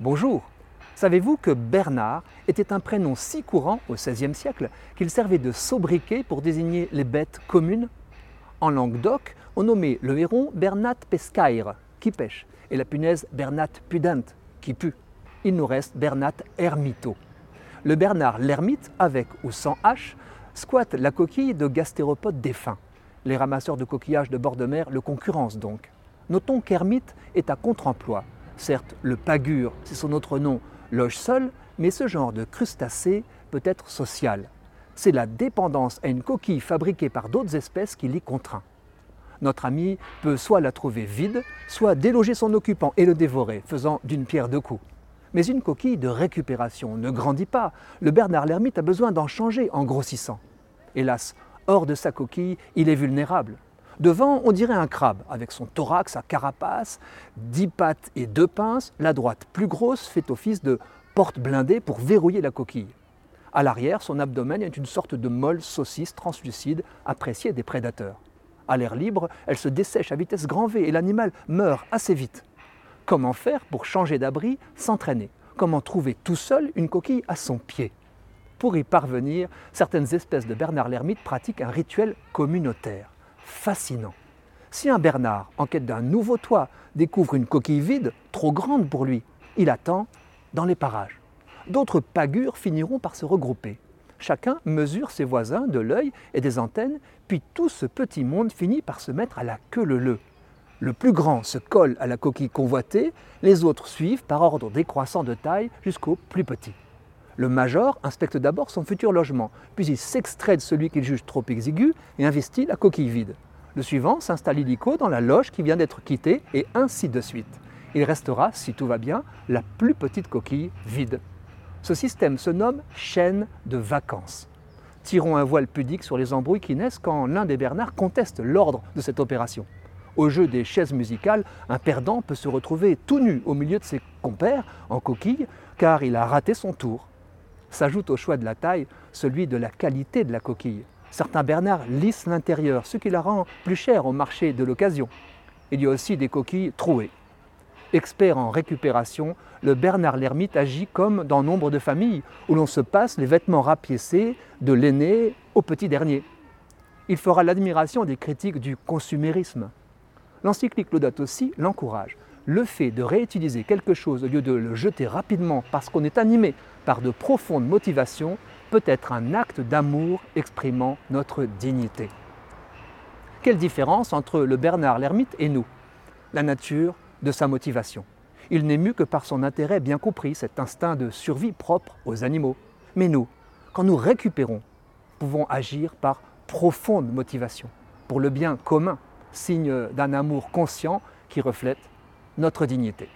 Bonjour Savez-vous que Bernard était un prénom si courant au XVIe siècle qu'il servait de sobriquet pour désigner les bêtes communes? En Languedoc, on nommait le héron Bernat pescaire, qui pêche, et la punaise Bernat pudent, qui pue. Il nous reste Bernat ermito. Le Bernard l'ermite, avec ou sans H, squatte la coquille de gastéropodes défunts. Les ramasseurs de coquillages de bord de mer le concurrencent donc. Notons qu'ermite est à contre-emploi. Certes, le pagure, c'est son autre nom, loge seul, mais ce genre de crustacé peut être social. C'est la dépendance à une coquille fabriquée par d'autres espèces qui l'y contraint. Notre ami peut soit la trouver vide, soit déloger son occupant et le dévorer, faisant d'une pierre deux coups. Mais une coquille de récupération ne grandit pas. Le Bernard l'ermite a besoin d'en changer en grossissant. Hélas, hors de sa coquille, il est vulnérable. Devant, on dirait un crabe, avec son thorax à carapace, dix pattes et deux pinces. La droite, plus grosse, fait office de porte blindée pour verrouiller la coquille. À l'arrière, son abdomen est une sorte de molle saucisse translucide appréciée des prédateurs. À l'air libre, elle se dessèche à vitesse grand V et l'animal meurt assez vite. Comment faire pour changer d'abri, s'entraîner? Comment trouver tout seul une coquille à son pied? Pour y parvenir, certaines espèces de Bernard l'ermite pratiquent un rituel communautaire. Fascinant. Si un Bernard, en quête d'un nouveau toit, découvre une coquille vide, trop grande pour lui, il attend dans les parages. D'autres pagures finiront par se regrouper. Chacun mesure ses voisins de l'œil et des antennes, puis tout ce petit monde finit par se mettre à la queue leu-leu. Le plus grand se colle à la coquille convoitée, les autres suivent par ordre décroissant de taille jusqu'au plus petit. Le major inspecte d'abord son futur logement, puis il s'extrait de celui qu'il juge trop exigu et investit la coquille vide. Le suivant s'installe illico dans la loge qui vient d'être quittée et ainsi de suite. Il restera, si tout va bien, la plus petite coquille vide. Ce système se nomme chaîne de vacances. Tirons un voile pudique sur les embrouilles qui naissent quand l'un des Bernards conteste l'ordre de cette opération. Au jeu des chaises musicales, un perdant peut se retrouver tout nu au milieu de ses compères en coquille car il a raté son tour. S'ajoute au choix de la taille celui de la qualité de la coquille. Certains Bernards lissent l'intérieur, ce qui la rend plus chère au marché de l'occasion. Il y a aussi des coquilles trouées. Expert en récupération, le Bernard l'ermite agit comme dans nombre de familles où l'on se passe les vêtements rapiécés de l'aîné au petit dernier. Il fera l'admiration des critiques du consumérisme. L'encyclique Laudato aussi l'encourage. Le fait de réutiliser quelque chose au lieu de le jeter rapidement parce qu'on est animé par de profondes motivations peut être un acte d'amour exprimant notre dignité. Quelle différence entre le Bernard l'ermite et nous La nature de sa motivation? Il n'est mu que par son intérêt bien compris, cet instinct de survie propre aux animaux. Mais nous, quand nous récupérons, pouvons agir par profonde motivation, pour le bien commun, signe d'un amour conscient qui reflète notre dignité.